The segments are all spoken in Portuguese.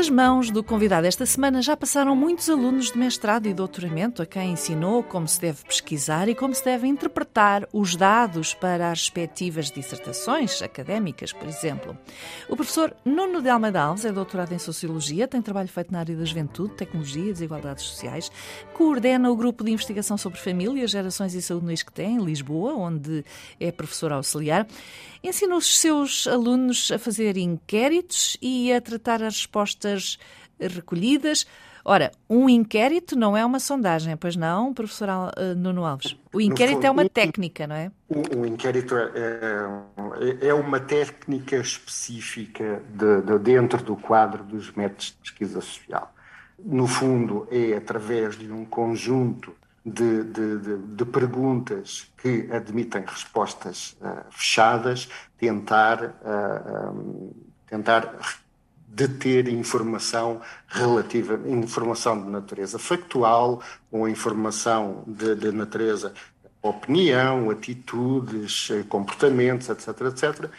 Pelas mãos do convidado esta semana já passaram muitos alunos de mestrado e doutoramento a quem ensinou como se deve pesquisar e como se deve interpretar os dados para as respectivas dissertações académicas, por exemplo. O professor Nuno de Almeida Alves é doutorado em Sociologia, tem trabalho feito na área da juventude, tecnologia e desigualdades sociais, coordena o grupo de investigação sobre família, gerações e saúde no ISCTE, em Lisboa, onde é professor auxiliar. Ensina os seus alunos a fazer inquéritos e a tratar as respostas recolhidas. Ora, um inquérito não é uma sondagem, pois não, professor eh, Nuno Alves? O inquérito fundo, é uma técnica, não é? O, inquérito é, é, é, uma técnica específica de, de dentro do quadro dos métodos de pesquisa social. No fundo, é através de um conjunto de, de, de, de perguntas que admitem respostas uh, fechadas, tentar, uh, um, tentar deter informação relativa, informação de natureza factual ou informação de, de natureza opinião, atitudes, comportamentos, etc., etc.,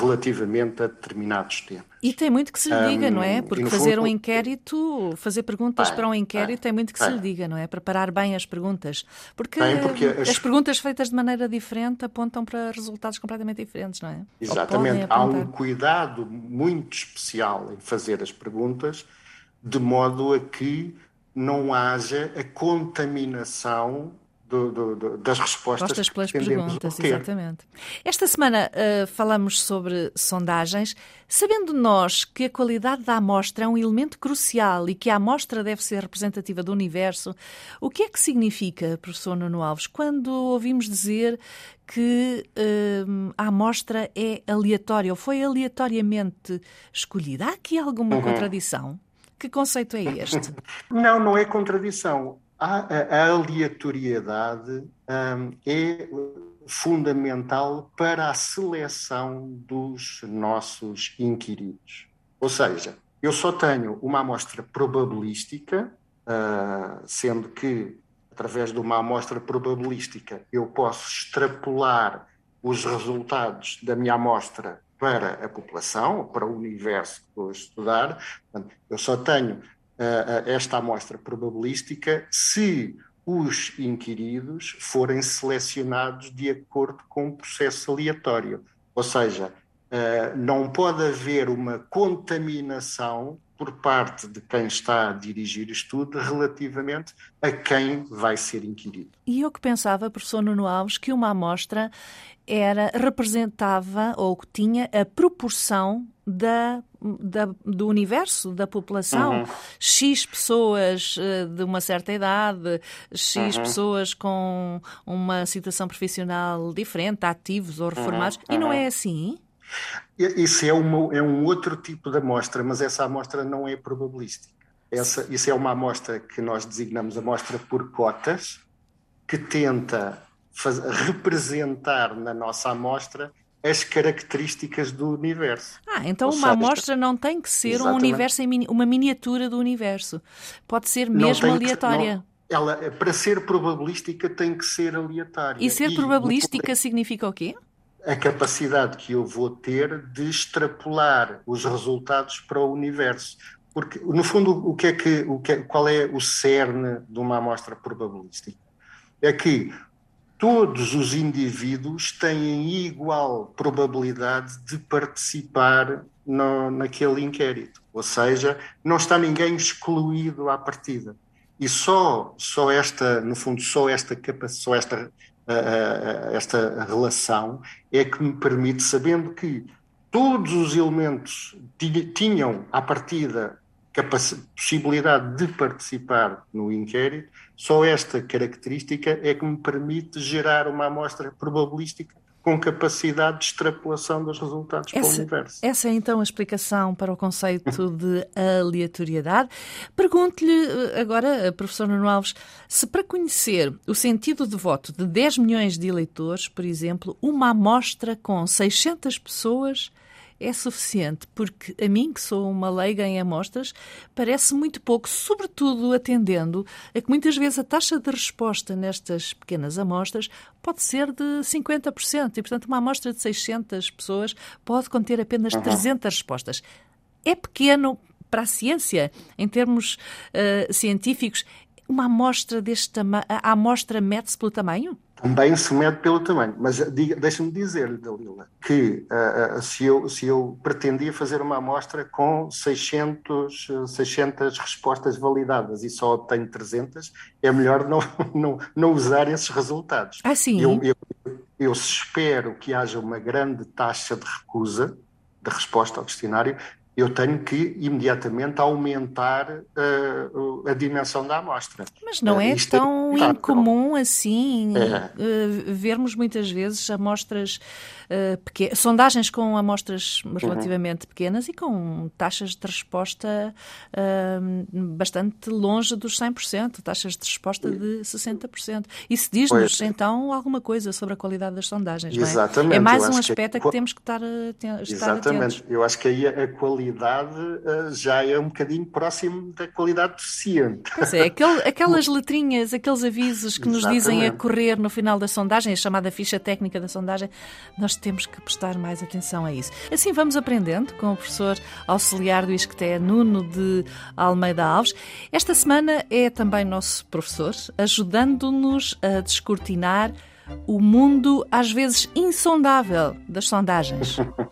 relativamente a determinados temas. E tem muito que se lhe diga, um, não é? Porque fazer fundo, um inquérito, fazer perguntas para um inquérito, tem muito que se lhe diga, não é? Preparar bem as perguntas. Porque, porque as... as... perguntas feitas de maneira diferente apontam para resultados completamente diferentes, não é? Exatamente. Há um cuidado muito especial em fazer as perguntas, de modo a que não haja a contaminação do, do, do, das respostas, respostas pelas perguntas, exatamente. Esta semana uh, falamos sobre sondagens, sabendo nós que a qualidade da amostra é um elemento crucial e que a amostra deve ser representativa do universo. O que é que significa, professor Nuno Alves, quando ouvimos dizer que uh, a amostra é aleatória ou foi aleatoriamente escolhida? Há aqui alguma uhum. contradição? Que conceito é este? Não, não é contradição a, aleatoriedade um, é fundamental para a seleção dos nossos inquiridos. Ou seja, eu só tenho uma amostra probabilística, uh, sendo que, através de uma amostra probabilística, eu posso extrapolar os resultados da minha amostra para a população, para o universo que vou estudar. Portanto, eu só tenho esta amostra probabilística se os inquiridos forem selecionados de acordo com um processo aleatório. Ou seja, não pode haver uma contaminação por parte de quem está a dirigir o estudo relativamente a quem vai ser inquirido. E eu que pensava, professor Nuno Alves, que uma amostra era representava ou tinha a proporção da, da, do universo, da população. Uhum. X pessoas uh, de uma certa idade, X uhum. pessoas com uma situação profissional diferente, ativos ou reformados. Uhum. E não é assim? Isso é, uma, é um outro tipo de amostra, mas essa amostra não é probabilística. Essa, isso é uma amostra que nós designamos amostra por cotas, que tenta faz, representar na nossa amostra as características do universo. Ah, então Ou uma seja, amostra não tem que ser um universo em, uma miniatura do universo. Pode ser mesmo aleatória. Que, não, ela, para ser probabilística, tem que ser aleatória. E ser e, probabilística significa o quê? A capacidade que eu vou ter de extrapolar os resultados para o universo. Porque, no fundo, o que é que, o que é, qual é o cerne de uma amostra probabilística? É que todos os indivíduos têm igual probabilidade de participar no, naquele inquérito. Ou seja, não está ninguém excluído à partida. E só, só esta, no fundo, só esta só esta, uh, esta relação é que me permite, sabendo que todos os elementos tinham à partida possibilidade de participar no inquérito, só esta característica é que me permite gerar uma amostra probabilística com capacidade de extrapolação dos resultados essa, para o universo. Essa é então a explicação para o conceito de aleatoriedade. Pergunto-lhe eh, agora, eh, professor Nuno Alves, se para conhecer o sentido de voto de 10 milhões de eleitores, por exemplo, uma amostra com 600 pessoas é suficiente? Porque a mim, que sou uma leiga em amostras, parece muito pouco, sobretudo atendendo a que muitas vezes a taxa de resposta nestas pequenas amostras pode ser de 50%. E, portanto, uma amostra de 600 pessoas pode conter apenas uhum. 300 respostas. É pequeno para a ciência, em termos uh, científicos, uma amostra deste tamanho, a amostra mede-se pelo tamanho? Também se mede pelo tamanho, mas deixa-me dizer-lhe, Dalila, que uh, se, eu, se eu pretendia fazer uma amostra com 600, 600 respostas validadas e só obtenho 300, é melhor não, não, não usar esses resultados. Ah, sim? Eu, eu, eu espero que haja uma grande taxa de recusa de resposta ao questionário eu tenho que imediatamente aumentar uh, a dimensão da amostra. Mas não é uh, tão é incomum assim é. uh, vermos muitas vezes amostras uh, sondagens com amostras relativamente uhum. pequenas e com taxas de resposta bastante longe dos 100%, taxas de resposta de 60%. Isso diz-nos então alguma coisa sobre a qualidade das sondagens, Exatamente. É? é mais um aspecto que, a que temos que estar, a, estar Exatamente. Atentos. Eu acho que aí a qualidade qualidade uh, já é um bocadinho próximo da qualidade deficiente. Pois é, aquel, aquelas letrinhas, aqueles avisos que Exatamente. nos dizem a correr no final da sondagem, a chamada ficha técnica da sondagem, nós temos que prestar mais atenção a isso. Assim vamos aprendendo com o professor auxiliar do ISCTE, Nuno de Almeida Alves. Esta semana é também nosso professor, ajudando-nos a descortinar o mundo às vezes insondável das sondagens.